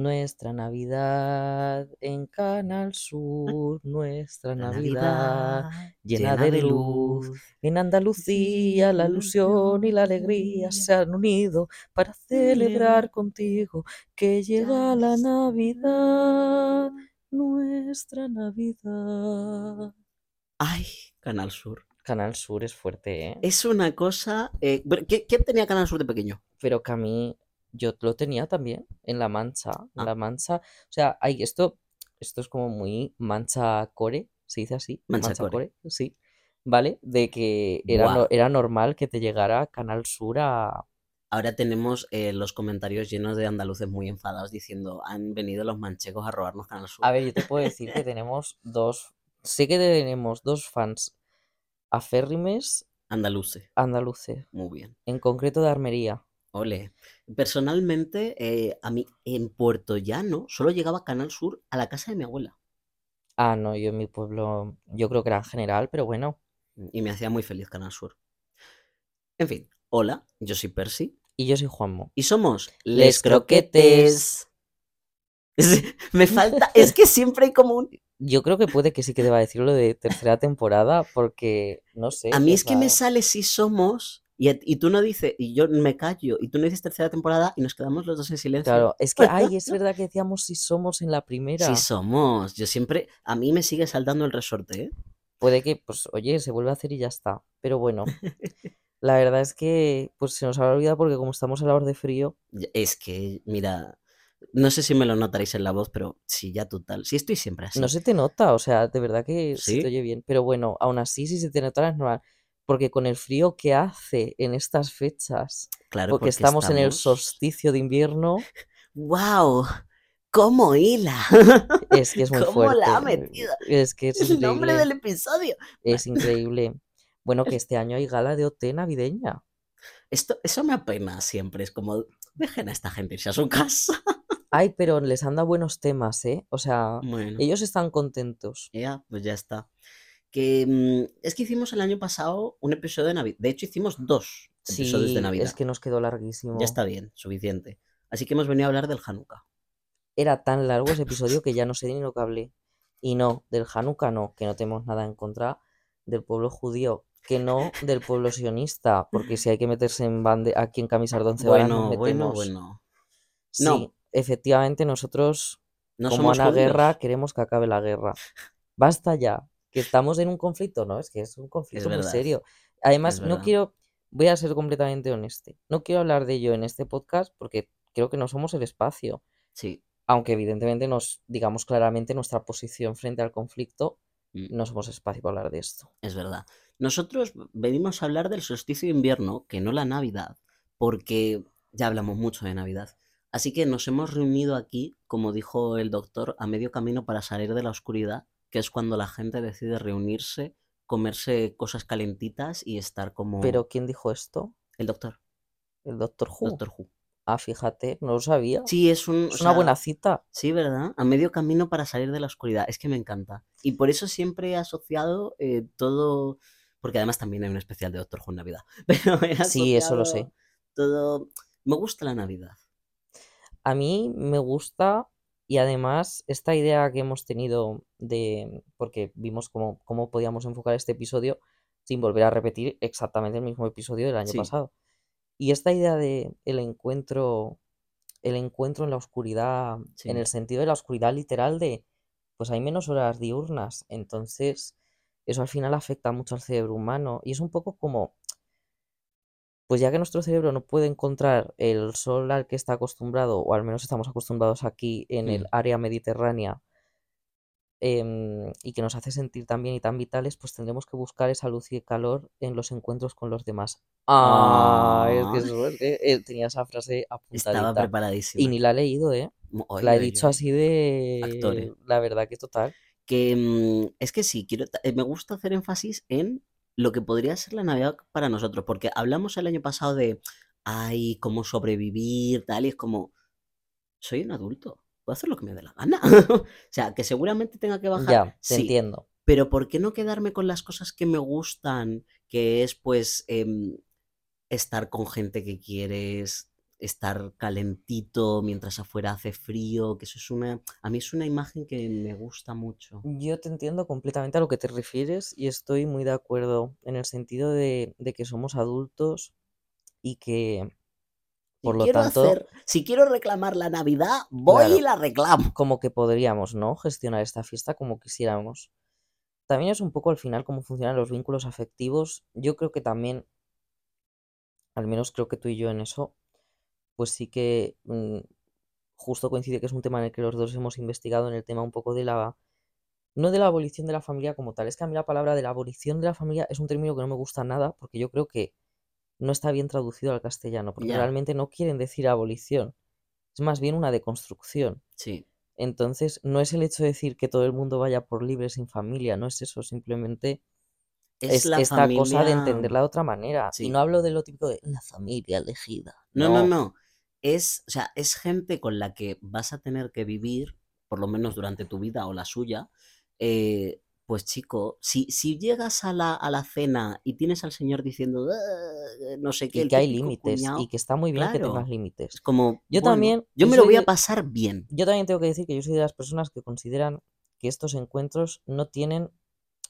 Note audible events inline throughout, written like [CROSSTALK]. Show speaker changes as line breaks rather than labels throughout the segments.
Nuestra Navidad en Canal Sur, nuestra Navidad
Navidad
llena de luz. En Andalucía la ilusión y la alegría se han unido para celebrar contigo que llega la Navidad, nuestra Navidad.
Ay, Canal Sur.
Canal Sur es fuerte, ¿eh?
Es una cosa. eh, pero, ¿qué- ¿Quién tenía Canal Sur de pequeño?
Pero que a mí, yo lo tenía también en La Mancha. En
Ah.
La Mancha, o sea, hay esto, esto es como muy Mancha Core, se dice así,
Mancha Core.
sí, ¿vale? De que era, no- era normal que te llegara Canal Sur a...
Ahora tenemos eh, los comentarios llenos de andaluces muy enfadados diciendo: han venido los manchegos a robarnos Canal Sur.
A ver, yo te puedo decir que [LAUGHS] tenemos dos, sé que tenemos dos fans aférrimes
Andaluces.
andaluces,
Muy bien.
en concreto de Armería.
Ole. Personalmente, eh, a mí en Puerto Llano solo llegaba Canal Sur a la casa de mi abuela.
Ah, no, yo en mi pueblo, yo creo que era en general, pero bueno,
Y me hacía muy feliz Canal Sur. En fin, hola, yo soy Percy.
y yo soy Juanmo.
Y somos
Les
Croquetes. Es- [LAUGHS] me falta, [LAUGHS] es que siempre hay como un...
Yo creo que puede que sí que deba decirlo de tercera temporada, porque no sé.
A mí es que me sale si somos y, tú no dices, y yo me callo, y tú no dices tercera temporada y nos quedamos los dos en silencio.
Claro, es que, ay, es [LAUGHS] verdad que decíamos si somos en la primera.
Sí somos. Yo siempre, a mí me sigue saltando el resorte, ¿eh?
Puede que, pues, oye, se vuelve a hacer y ya está. Pero bueno, la verdad es que, pues, se nos habrá olvidado porque como estamos a la hora de frío,
Es que, mira, no sé si me lo notaréis en la voz, pero sí, ya total. Sí, estoy siempre así.
no se te nota, o sea, de verdad que se
¿Sí?
te oye bien. Pero bueno, aún así, si se te nota es normal. Porque con el frío que hace en estas fechas,
Claro,
porque estamos en el solsticio de invierno, [LAUGHS]
¡Wow! ¿Cómo hila? [LAUGHS]
es que es muy
¿Cómo la ha metido?
Es que [LAUGHS] es
El nombre del episodio.
Es increíble. Bueno, que este año hay gala de OT navideña.
Esto, eso me apena siempre. Es como, dejen a esta gente irse a su casa.
Ay, pero les han dado buenos temas, ¿eh? O sea,
Bueno,
ellos están contentos.
ya, pues ya está. Que mm, es que hicimos el año pasado un episodio de Navidad. De hecho, hicimos dos episodios de Navidad.
es que nos quedó larguísimo.
Ya está bien, suficiente. Así que hemos venido a hablar del Hanukkah.
Era tan largo ese episodio [LAUGHS] que ya no sé ni lo que hablé. Y no, del Hanukkah no, que no tenemos nada en contra del pueblo judío, que no del pueblo sionista, porque si hay que meterse en bande aquí en camisar de once varas, nos
Bueno, bueno, bueno.
Sí,
No.
efectivamente nosotros,
No
como
somos
Ana Guerra, queremos que acabe la guerra. Basta ya, que estamos en un conflicto, ¿no? Es que es un conflicto muy serio. Además, no quiero, voy a ser completamente honesto, no quiero hablar de ello en este podcast porque creo que no somos el espacio,
Sí.
aunque evidentemente nos digamos claramente nuestra posición frente al conflicto,
mm,
no somos espacio para hablar de esto.
Es verdad. Nosotros venimos a hablar del solsticio de invierno, que no la Navidad, porque ya hablamos mucho de Navidad. Así que nos hemos reunido aquí, como dijo el doctor, a medio camino para salir de la oscuridad, que es cuando la gente decide reunirse, comerse cosas calentitas y estar como
Pero ¿quién dijo esto?
el doctor,
El Doctor Who.
Doctor Who.
Ah, fíjate, no lo sabía.
Sí, es un,
es una buena cita.
Sí, ¿verdad? A medio camino para salir de la oscuridad. Es que me encanta. Y por eso siempre he asociado eh, todo. Porque además también hay un especial de Doctor Who en Navidad. [LAUGHS] Pero
Sí, eso lo sé.
Todo. Me gusta la Navidad.
A mí me gusta y además esta idea que hemos tenido de, porque vimos cómo, cómo podíamos enfocar este episodio sin volver a repetir exactamente el mismo episodio del año
Sí.
pasado. Y esta idea de el encuentro, el encuentro en la oscuridad, en el sentido de la oscuridad literal de, pues hay menos horas diurnas, entonces eso al final afecta mucho al cerebro humano y es un poco como, pues ya que nuestro cerebro no puede encontrar el sol al que está acostumbrado, o al menos estamos acostumbrados aquí en el
Mm.
área mediterránea, em, y que nos hace sentir tan bien y tan vitales, pues tendremos que buscar esa luz y calor en los encuentros con los demás. Ah, es que
Ah.
es que, eh, tenía esa frase
Estaba
apuntadita. Y
preparadísima.
ni la he leído, ¿eh? La he dicho así
Actores.
de... La verdad que total.
Que mm, es que sí, quiero, eh, me gusta hacer énfasis en lo que podría ser la Navidad para nosotros, porque hablamos el año pasado de, ay, cómo sobrevivir, tal, y es como, soy un adulto, puedo hacer lo que me dé la gana. [LAUGHS] o sea, que seguramente tenga que bajar,
Ya, te
sí,
entiendo.
pero ¿por qué no quedarme con las cosas que me gustan, que es pues em, estar con gente que quieres, estar calentito mientras afuera hace frío, que eso es una... A mí es una imagen que me gusta mucho.
Yo te entiendo completamente a lo que te refieres y estoy muy de acuerdo en el sentido de, de que somos adultos y que,
Si
por lo
quiero
tanto,
hacer, si quiero reclamar la Navidad, voy y la reclamo.
como que podríamos, ¿no? Gestionar esta fiesta como quisiéramos. También es un poco al final cómo funcionan los vínculos afectivos. Yo creo que también, al menos creo que tú y yo en eso, pues sí que mm, justo coincide que es un tema en el que los dos hemos investigado en el tema un poco de la, no de la abolición de la familia como tal, es que a mí la palabra de la abolición de la familia es un término que no me gusta nada porque yo creo que no está bien traducido al castellano, porque realmente no quieren decir abolición, es más bien una deconstrucción.
sí.
Entonces, no es el hecho de decir que todo el mundo vaya por libre sin familia, no es eso, simplemente
Es
es
la
esta cosa de entenderla de otra manera. Y
Sí.
no hablo de lo típico de la familia elegida.
No, no,
No,
no. Es, o sea, es gente con la que vas a tener que vivir, por lo menos durante tu vida o la suya. eh, pues chico, si, si llegas a la, a la cena y tienes al señor diciendo "Ah", no sé qué,
y que hay límites, y que está muy bien que tengas límites.
es como,
Yo
bueno,
también,
yo
yo
me lo voy a pasar bien.
yo también tengo que decir que yo soy de las personas que consideran que estos encuentros no tienen,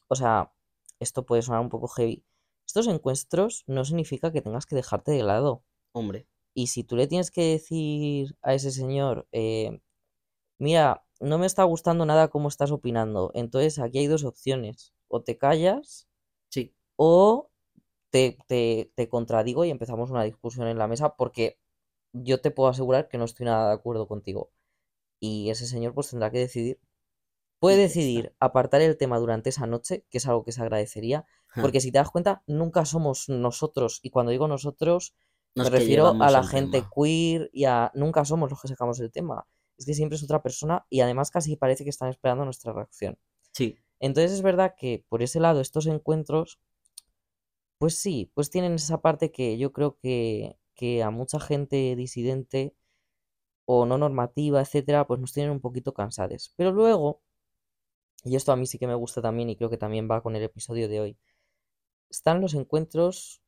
o sea, esto puede sonar un poco heavy. Estos encuentros no significa que tengas que dejarte de lado.
Hombre,
Y si tú le tienes que decir a ese señor, eh, mira, no me está gustando nada cómo estás opinando, entonces aquí hay dos opciones, o te callas
sí,
o te, te, te contradigo y empezamos una discusión en la mesa porque yo te puedo asegurar que no estoy nada de acuerdo contigo. Y ese señor pues tendrá que decidir. Puede decidir apartar el tema durante esa noche, que es algo que se agradecería, porque si te das cuenta, nunca somos nosotros. Y cuando digo nosotros, me refiero a la gente
tema.
queer y a... Nunca somos los que sacamos el tema. Es que siempre es otra persona y además casi parece que están esperando nuestra reacción.
Sí,
Entonces es verdad que por ese lado estos encuentros, pues sí, pues tienen esa parte que yo creo que, que a mucha gente disidente o no normativa, etcétera, pues nos tienen un poquito cansados. Pero luego, y esto a mí sí que me gusta también y creo que también va con el episodio de hoy, están los encuentros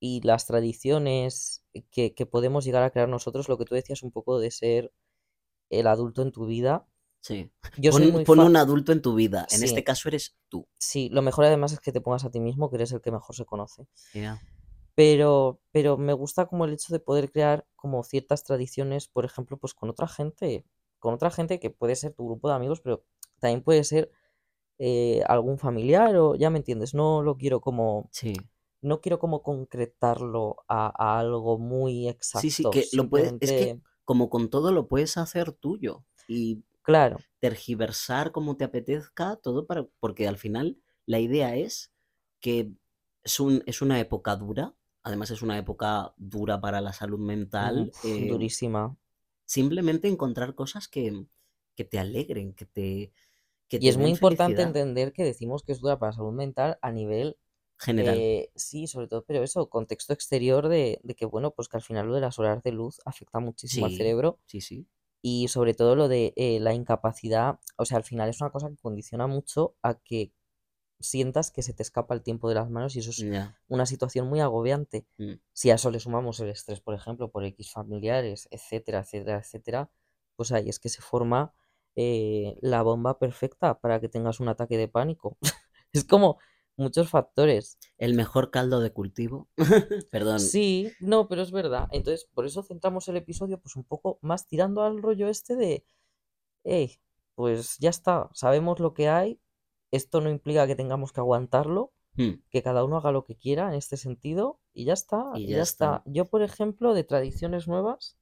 y las tradiciones que, que podemos llegar a crear nosotros, lo que tú decías un poco de ser el adulto en tu vida.
sí.
Yo soy
Pon,
muy
pon
fan.
un adulto en tu vida. En este caso eres tú.
sí, lo mejor además es que te pongas a ti mismo, que eres el que mejor se conoce. Pero, pero me gusta como el hecho de poder crear como ciertas tradiciones, por ejemplo, pues con otra gente, con otra gente que puede ser tu grupo de amigos, pero también puede ser eh, algún familiar o ya me entiendes, no lo quiero como,
Sí.
No quiero como concretarlo a, a algo muy
Sí, sí,
exacto,
que lo puedes, es que como con todo lo puedes hacer tuyo y
claro,
tergiversar como te apetezca, todo para, porque al final la idea es que es, un, es una época dura, además es una época dura para la salud mental,
uf, [LAUGHS]
eh,
durísima.
simplemente encontrar cosas que, que te alegren, que te, que
Y
te
es muy importante
felicidad
entender que decimos que es dura para la salud mental a nivel
general.
Eh, sí, sobre todo, pero eso, contexto exterior de, de que, bueno, pues que al final lo de las horas de luz afecta muchísimo al cerebro
sí, sí,
y sobre todo lo de eh, la incapacidad, o sea, al final es una cosa que condiciona mucho a que sientas que se te escapa el tiempo de las manos y eso es una situación muy agobiante.
mm,
Si a eso le sumamos el estrés, por ejemplo, por X familiares, etcétera, etcétera, etcétera, pues ahí es que se forma eh, la bomba perfecta para que tengas un ataque de pánico. [LAUGHS] Es como muchos factores.
El mejor caldo de cultivo. [LAUGHS] Perdón.
Sí, no, pero es verdad. Entonces, por eso centramos el episodio pues un poco más tirando al rollo este de, hey, pues ya está, sabemos lo que hay, esto no implica que tengamos que aguantarlo,
Mm,
que cada uno haga lo que quiera en este sentido y ya está,
Y
y
ya
ya
está.
está. Yo, por ejemplo, de tradiciones nuevas,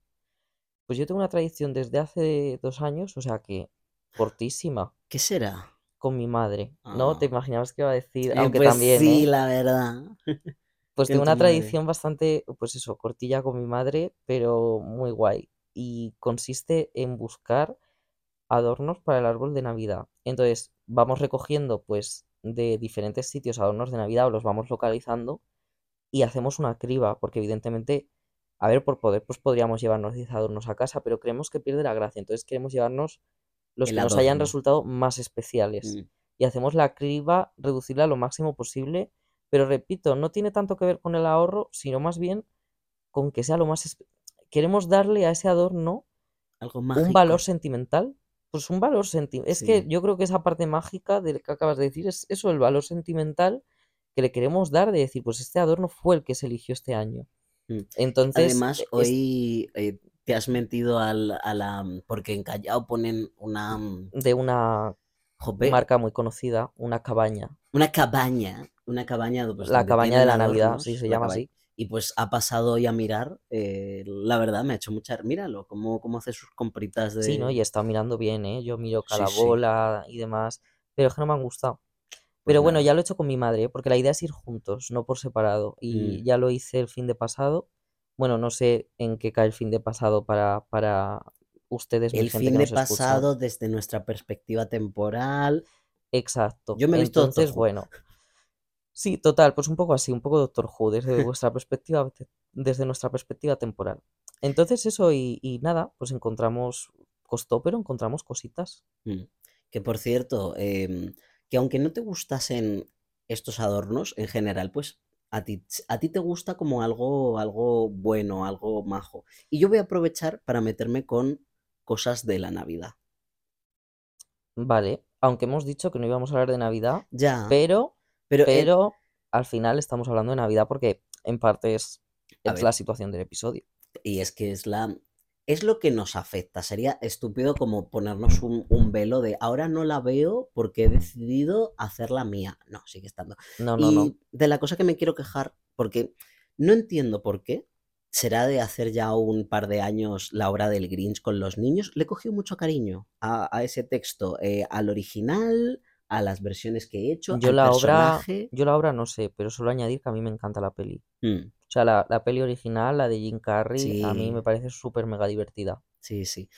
pues yo tengo una tradición desde hace dos años, o sea que cortísima,
¿Qué será?
Con mi madre. No te
Ah,
imaginabas que iba a decir,
eh,
aunque
pues
también,
sí,
¿eh?
la verdad. [LAUGHS]
Pues tengo una
madre.
tradición bastante, pues eso, cortilla con mi madre, pero muy guay. Y consiste en buscar adornos para el árbol de Navidad. Entonces, vamos recogiendo, pues, de diferentes sitios adornos de Navidad o los vamos localizando y hacemos una criba, porque evidentemente, a ver, por poder, pues podríamos llevarnos 10 adornos a casa, pero creemos que pierde la gracia. Entonces queremos llevarnos los
El
que nos hayan resultado más especiales.
Mm,
Y hacemos la criba, reducirla lo máximo posible, pero repito, no tiene tanto que ver con el ahorro, sino más bien con que sea lo más... queremos darle a ese adorno
Algo
un valor sentimental. Pues un valor sentimental. Es que yo creo que esa parte mágica de lo que acabas de decir es eso, el valor sentimental que le queremos dar de decir, pues este adorno fue el que se eligió este año.
Mm.
Entonces,
Además,
es-
hoy eh, te has metido al, a la... Porque en Callao ponen una... mm,
de una
jope,
marca muy conocida, una cabaña.
una cabaña. Una cabaña pues,
La cabaña de la Navidad, sí, se
la
llama
cabaña.
así.
Y pues ha pasado hoy a mirar. eh, la verdad, me ha hecho mucha... Míralo, cómo, cómo hace sus compritas de...
Sí, ¿no? Y he estado mirando bien, ¿eh? Yo miro cada
sí.
bola y demás, pero es que no me han gustado.
Pues
Pero bueno, ya lo he hecho con mi madre, porque la idea es ir juntos, no por separado. Y
Mm.
ya lo hice el fin de pasado. Bueno, no sé en qué cae el fin de pasado para, para ustedes,
El fin de
escucha.
pasado, desde nuestra perspectiva temporal.
Exacto.
Yo me he visto
Entonces, bueno. Sí, total, pues un poco así, un poco Doctor Who, desde [LAUGHS] vuestra perspectiva, desde nuestra perspectiva temporal. Entonces eso y, y nada, pues encontramos, costó, pero encontramos cositas.
Mm. Que por cierto, em, que aunque no te gustasen estos adornos en general, pues a ti, a ti te gusta como algo, algo bueno, algo majo. Y yo voy a aprovechar para meterme con cosas de la Navidad.
Vale, aunque hemos dicho que no íbamos a hablar de Navidad,
Ya,
pero,
pero eh,
pero al final estamos hablando de Navidad porque en parte es, es la situación del episodio.
y es que es la, es lo que nos afecta. Sería estúpido como ponernos un, un velo de ahora no la veo porque he decidido hacerla mía. No, sigue estando.
No, no, no.
Y de la cosa que me quiero quejar, porque no entiendo por qué, será de hacer ya un par de años la obra del Grinch con los niños, le he cogido mucho cariño a, a ese texto, eh, al original, a las versiones que he hecho,
Yo
al
la obra, yo la obra no sé, pero solo añadir que a mí me encanta la peli.
Mm,
O sea, la, la peli original, la de Jim Carrey, a mí me parece súper mega divertida.
sí, sí.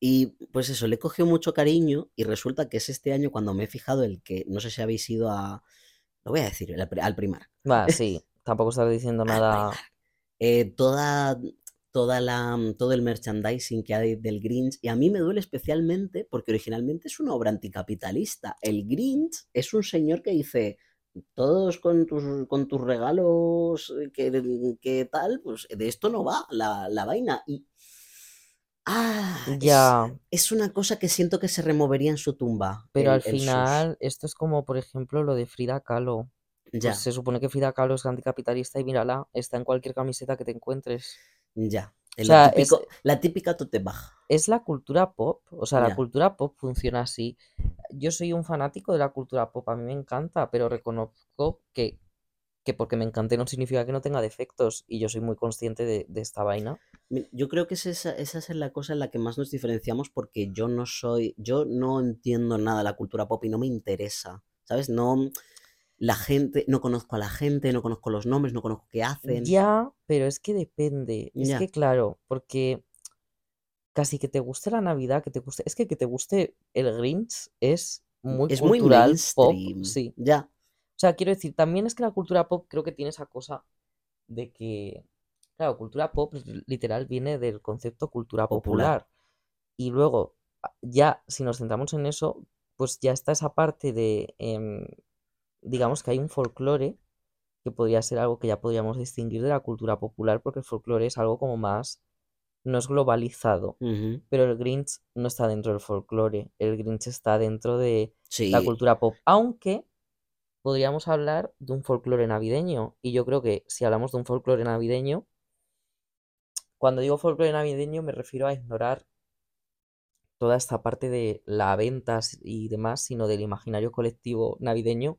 Y pues eso, le he cogido mucho cariño y resulta que es este año cuando me he fijado el que, no sé si habéis ido a, lo voy a decir, al, pri- al primar.
Va, [LAUGHS] sí, tampoco estar diciendo nada.
eh, toda, toda la, todo el merchandising que hay del Grinch. Y a mí me duele especialmente porque originalmente es una obra anticapitalista. El Grinch es un señor que dice, todos con tus, con tus regalos, eh, que, que tal, pues de esto no va la, la vaina. Y ah, es,
Ya,
es una cosa que siento que se removería en su tumba,
pero al
el, el sus.
final esto es como, por ejemplo, lo de Frida Kahlo. Pues
Ya,
se supone que Frida Kahlo es anticapitalista y mírala, está en cualquier camiseta que te encuentres.
Ya.
O sea, es,
la típica tote bag.
es la cultura pop, o sea, la cultura pop funciona así. Yo soy un fanático de la cultura pop, a mí me encanta, pero reconozco que, que porque me encante no significa que no tenga defectos y yo soy muy consciente de, de esta vaina.
Yo creo que es esa, esa es la cosa en la que más nos diferenciamos porque yo no soy, yo no entiendo nada de la cultura pop y no me interesa, ¿sabes? No, la gente, no conozco a la gente, no conozco los nombres, no conozco qué hacen.
Ya, pero es que depende. Es
Ya,
que claro, porque casi que te guste la Navidad, que te guste, es que que te guste el Grinch es muy
es muy
cultural pop,
mainstream,
sí.
ya.
O sea, quiero decir, también es que la cultura pop creo que tiene esa cosa de que, claro, cultura pop li- literal viene del concepto cultura
Popular.
popular. Y luego, ya, si nos centramos en eso, pues ya está esa parte de, em, digamos que hay un folclore que podría ser algo que ya podríamos distinguir de la cultura popular, porque el folclore es algo como más, no es globalizado, pero el Grinch no está dentro del folclore, el Grinch está dentro de la cultura pop, aunque podríamos hablar de un folclore navideño, y yo creo que si hablamos de un folclore navideño, cuando digo folclore navideño me refiero a ignorar toda esta parte de la ventas y demás, sino del imaginario colectivo navideño.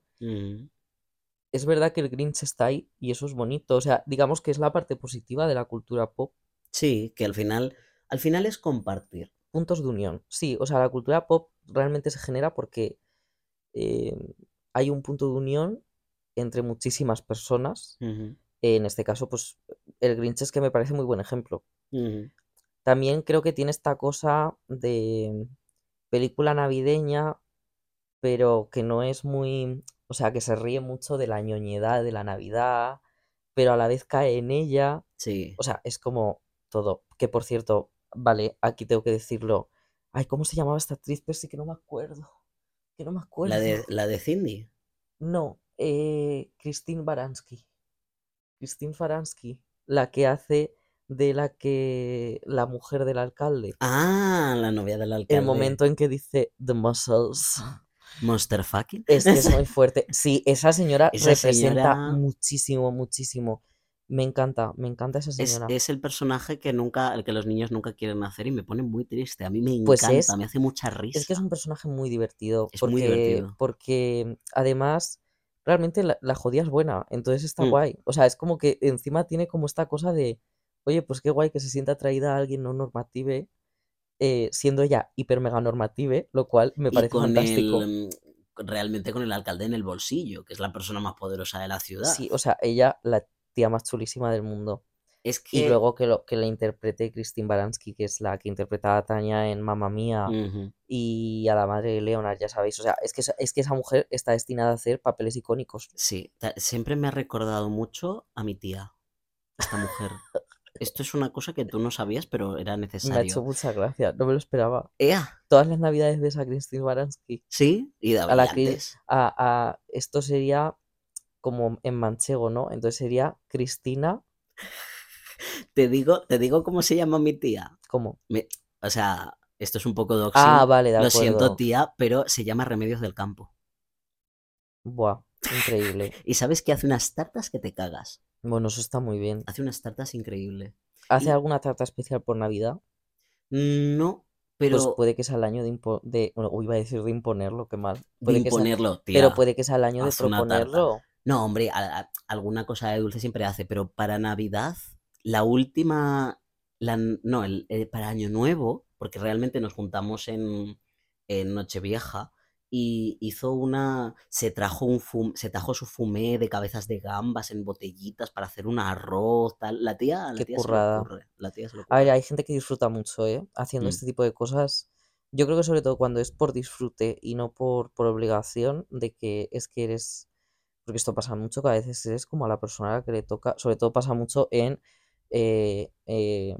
Es verdad que el Grinch está ahí y eso es bonito, o sea, digamos que es la parte positiva de la cultura pop,
Sí, que al final, al final es compartir.
puntos de unión. Sí, o sea, la cultura pop realmente se genera porque eh, hay un punto de unión entre muchísimas personas. En este caso, pues el Grinch es que me parece muy buen ejemplo. También creo que tiene esta cosa de película navideña, pero que no es muy, o sea, que se ríe mucho de la ñoñedad de la Navidad, pero a la vez cae en ella.
Sí.
O sea, es como todo. Que por cierto, vale, aquí tengo que decirlo. Ay, ¿cómo se llamaba esta actriz? Pero sí que no me acuerdo. Que no me
La de,
acuerdo.
la de Cindy.
No, eh, Christine Baranski. Christine Baranski, la que hace de la que la mujer del alcalde.
Ah, la novia del alcalde.
El momento en que dice The muscles.
Monster fucking.
Es que es muy [LAUGHS] fuerte. Sí, esa señora
Esa
representa
señora-
muchísimo, muchísimo. Me encanta, me encanta esa
Es,
señora.
es el personaje que nunca, el que los niños nunca quieren hacer y me pone muy triste. A mí me
Pues
encanta,
es-
me hace mucha risa.
Es que es un personaje muy divertido.
Es
porque,
muy divertido.
Porque además, realmente la, la jodía es buena. Entonces está
Mm.
guay. O sea, es como que encima tiene como esta cosa de, oye, pues qué guay que se sienta atraída a alguien no normative, eh, siendo ella hiper mega normative, lo cual me
y
parece
con
fantástico.
el, realmente con el alcalde en el bolsillo, que es la persona más poderosa de la ciudad.
Sí, o sea, ella, la tía más chulísima del mundo.
es
Y
que...
luego que, lo, que la interprete Christine Baranski, que es la que interpreta a Tania en Mamma Mía. Y a la madre de Leonard, ya sabéis. O sea, es que, es que esa mujer está destinada a hacer papeles icónicos.
Sí, siempre me ha recordado mucho a mi tía, esta mujer. [LAUGHS] Esto es una cosa que tú no sabías, pero era
Me ha hecho
necesario.
mucha gracia, no me lo esperaba.
¡Ea!
Todas las navidades de esa Christine Baranski.
Sí, y
A la que-. A, a- esto sería como en manchego, ¿no? Entonces sería Cristina, [LAUGHS]
Te digo, te digo cómo se llama mi tía.
¿cómo?
O sea, esto es un poco doxing.
Ah, vale, de
Lo
acuerdo.
siento, tía, pero se llama Remedios del Campo.
Buah, increíble. [LAUGHS]
Y sabes que hace unas tartas que te cagas.
Bueno, eso está muy bien.
Hace unas tartas increíbles.
¿Hace
Y-
alguna tarta especial por Navidad?
No, pero
Pues puede que sea el año de, impo- de bueno, uy, iba a decir de imponerlo, qué mal.
de
Puede que sea-
imponerlo, tía.
pero puede que sea el año de
haz una tarta.
proponerlo.
No, hombre, a- a- alguna cosa de dulce siempre hace, pero para Navidad, la última, la n- no, el, eh, para Año Nuevo, porque realmente nos juntamos en, en Nochevieja, y hizo una, se trajo un fum- se trajo su fumé de cabezas de gambas en botellitas para hacer un arroz, tal. La tía, la
Qué
tía se le
currada.
ocurre, la tía se le
A ver, hay gente que disfruta mucho, ¿eh? Haciendo
Mm.
este tipo de cosas. Yo creo que sobre todo cuando es por disfrute y no por, por obligación de que es que eres... Porque esto pasa mucho, que a veces eres como a la persona a la que le toca. Sobre todo pasa mucho en... eh, eh,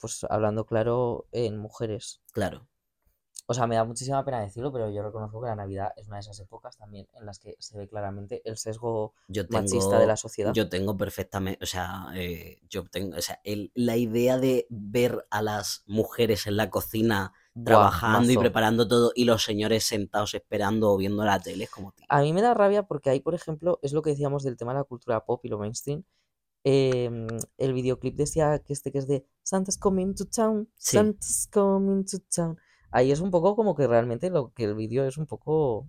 pues hablando claro, en mujeres.
Claro,
O sea, me da muchísima pena decirlo, pero yo reconozco que la Navidad es una de esas épocas también en las que se ve claramente el sesgo
yo
machista de
tengo,
la sociedad.
yo tengo perfectamente, o sea, eh, yo tengo, o sea, el- la idea de ver a las mujeres en la cocina trabajando y preparando todo y los señores sentados esperando o viendo la tele, es como, tío.
A mí me da rabia porque ahí, por ejemplo, es lo que decíamos del tema de la cultura pop y lo mainstream. em, el videoclip decía que este que es de Santa's coming to town,
Sí.
Santa's coming to town. Ahí es un poco como que realmente lo que el vídeo es un poco...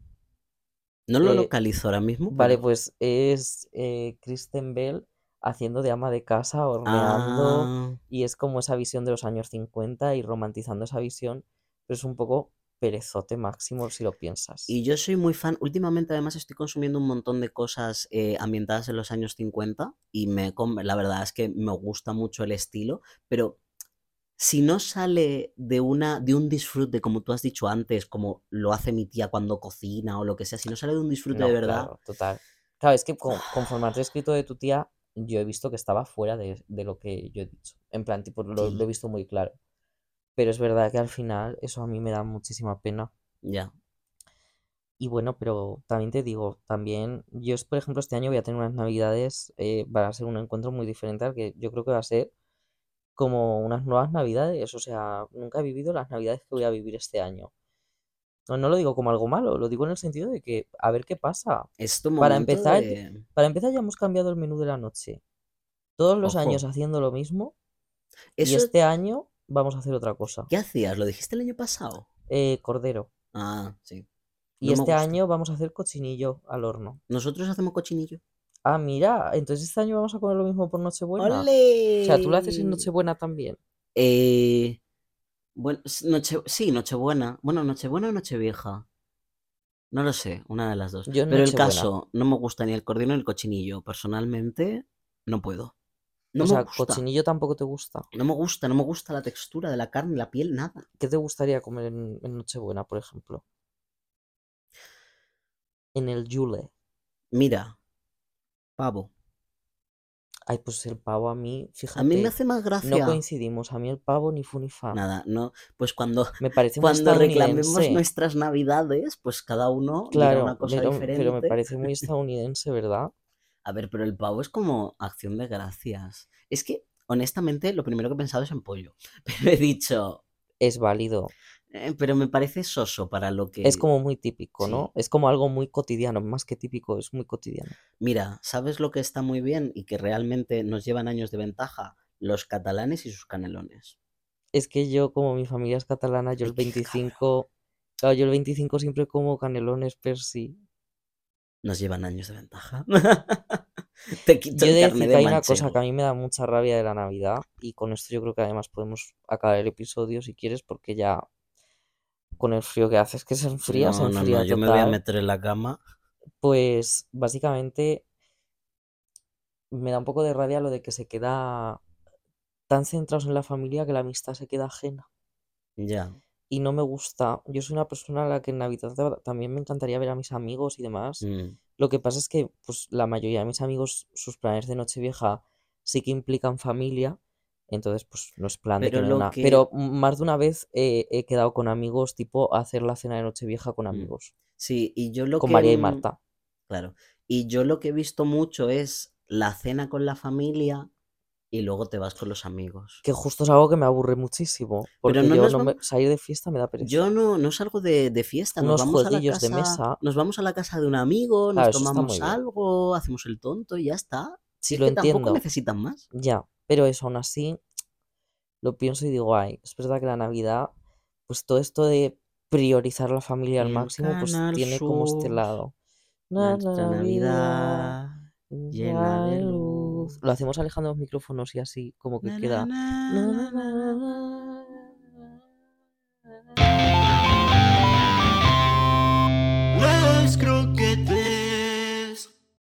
No lo
eh,
localizo ahora mismo,
Vale, pues es eh, Kristen Bell haciendo de ama de casa, horneando,
Ah,
y es como esa visión de los años 50 y romantizando esa visión, pero es un poco perezote máximo si lo piensas.
y yo soy muy fan, últimamente además estoy consumiendo un montón de cosas eh, ambientadas en los años 50 y me, la verdad es que me gusta mucho el estilo, pero si no sale de una de un disfrute, como tú has dicho antes, como lo hace mi tía cuando cocina o lo que sea, si no sale de un disfrute
No,
de verdad,
claro, total. Claro, es que con- conforme has escrito de tu tía, yo he visto que estaba fuera de, de lo que yo he dicho. En plan, tipo, lo, lo he visto muy claro. Pero es verdad que al final eso a mí me da muchísima pena.
ya.
Y bueno, pero también te digo, también, yo por ejemplo este año voy a tener unas navidades, eh, va a ser un encuentro muy diferente al que yo creo que va a ser como unas nuevas navidades. O sea, nunca he vivido las navidades que voy a vivir este año. No, no lo digo como algo malo, lo digo en el sentido de que a ver qué pasa.
Es tu
Para empezar,
de...
Para empezar, ya hemos cambiado el menú de la noche. Todos los años haciendo lo mismo y este año vamos a hacer otra cosa.
¿qué hacías? ¿Lo dijiste el año pasado?
Eh, cordero.
Ah, sí.
Y
No
este
gusta.
año vamos a hacer cochinillo al horno.
Nosotros hacemos cochinillo.
Ah, mira, entonces este año vamos a comer lo mismo por Nochebuena. O sea, tú lo haces en
¡Ole!
Nochebuena también.
Eh, bueno, noche, sí, Nochebuena. Bueno, Nochebuena o Nochevieja. No lo sé, una de las dos.
Yo
Pero el caso, no me gusta ni el cordero ni el cochinillo. Personalmente, no puedo. No
O
me
sea,
gusta.
cochinillo tampoco te gusta.
No me gusta, no me gusta la textura de la carne, la piel, nada.
¿Qué te gustaría comer en, en Nochebuena, por ejemplo? En el Yule.
Mira, pavo.
Ay, pues el pavo a mí,
A mí me
fíjate,
hace más
no
gracia.
coincidimos. A mí el pavo ni fu ni fa.
Nada, no. Pues cuando, [LAUGHS]
Me parece
cuando reclamemos nuestras navidades, pues cada uno
Claro,
una cosa
pero, pero me
diferente. [LAUGHS]
parece muy estadounidense, ¿verdad?
A ver, pero el pavo es como acción de gracias. Es que Honestamente, lo primero que he pensado es en pollo. [LAUGHS] Pero he dicho,
Es válido.
"Eh, pero me parece soso para lo que...
Es como muy típico,
Sí.
¿no? Es como algo muy cotidiano, más que típico, es muy cotidiano.
Mira, ¿sabes lo que está muy bien y que realmente nos llevan años de ventaja? Los catalanes y sus canelones.
Es que yo, como mi familia es catalana, yo el
qué
25, claro, yo el 25 siempre como canelones per sí.
Nos llevan años de ventaja. [LAUGHS] Te quito
Yo
el
decir
de
que hay una cosa que a mí me da mucha rabia de la Navidad y con esto yo creo que además podemos acabar el episodio si quieres porque ya con el frío que hace es que se enfría, se
No, no, no,
enfría
yo me voy a
total.
meter en la cama.
Pues básicamente me da un poco de rabia lo de que se queda tan centrados en la familia que la amistad se queda ajena.
Ya.
Y no me gusta. Yo soy una persona a la que en Navidad ta- también me encantaría ver a mis amigos y demás.
Mm,
Lo que pasa es que pues la mayoría de mis amigos, sus planes de Nochevieja sí que implican familia. Entonces, pues no es plan de que
Pero lo
una.
que...
Pero más de una vez eh, he quedado con amigos, tipo a hacer la cena de Nochevieja con
Mm,
amigos.
Sí, y yo lo
Con
que...
María y Marta.
Claro. Y yo lo que he visto mucho es la cena con la familia y luego te vas con los amigos.
Que justo es algo que me aburre muchísimo.
Pero
Porque
no
yo no me, salir de fiesta me da pereza.
Yo no, no salgo de, de fiesta, nos
Unos
vamos a la
jueguillos de
casa,
mesa.
nos vamos a la casa de un amigo, nos
Claro,
tomamos algo, hacemos el tonto y ya está. Si
Sí,
es
lo
que tampoco
entiendo.
necesitan más.
Ya. Pero eso aún así lo pienso y digo, ay, es verdad que la Navidad, pues todo esto de priorizar la familia al máximo, pues
Canal
tiene como este lado.
Nuestra
Navidad,
Navidad llena de luz.
Lo hacemos alejando los micrófonos y así, como que
Na, na,
queda.
na,
na,
na,
na,
na,
croquetas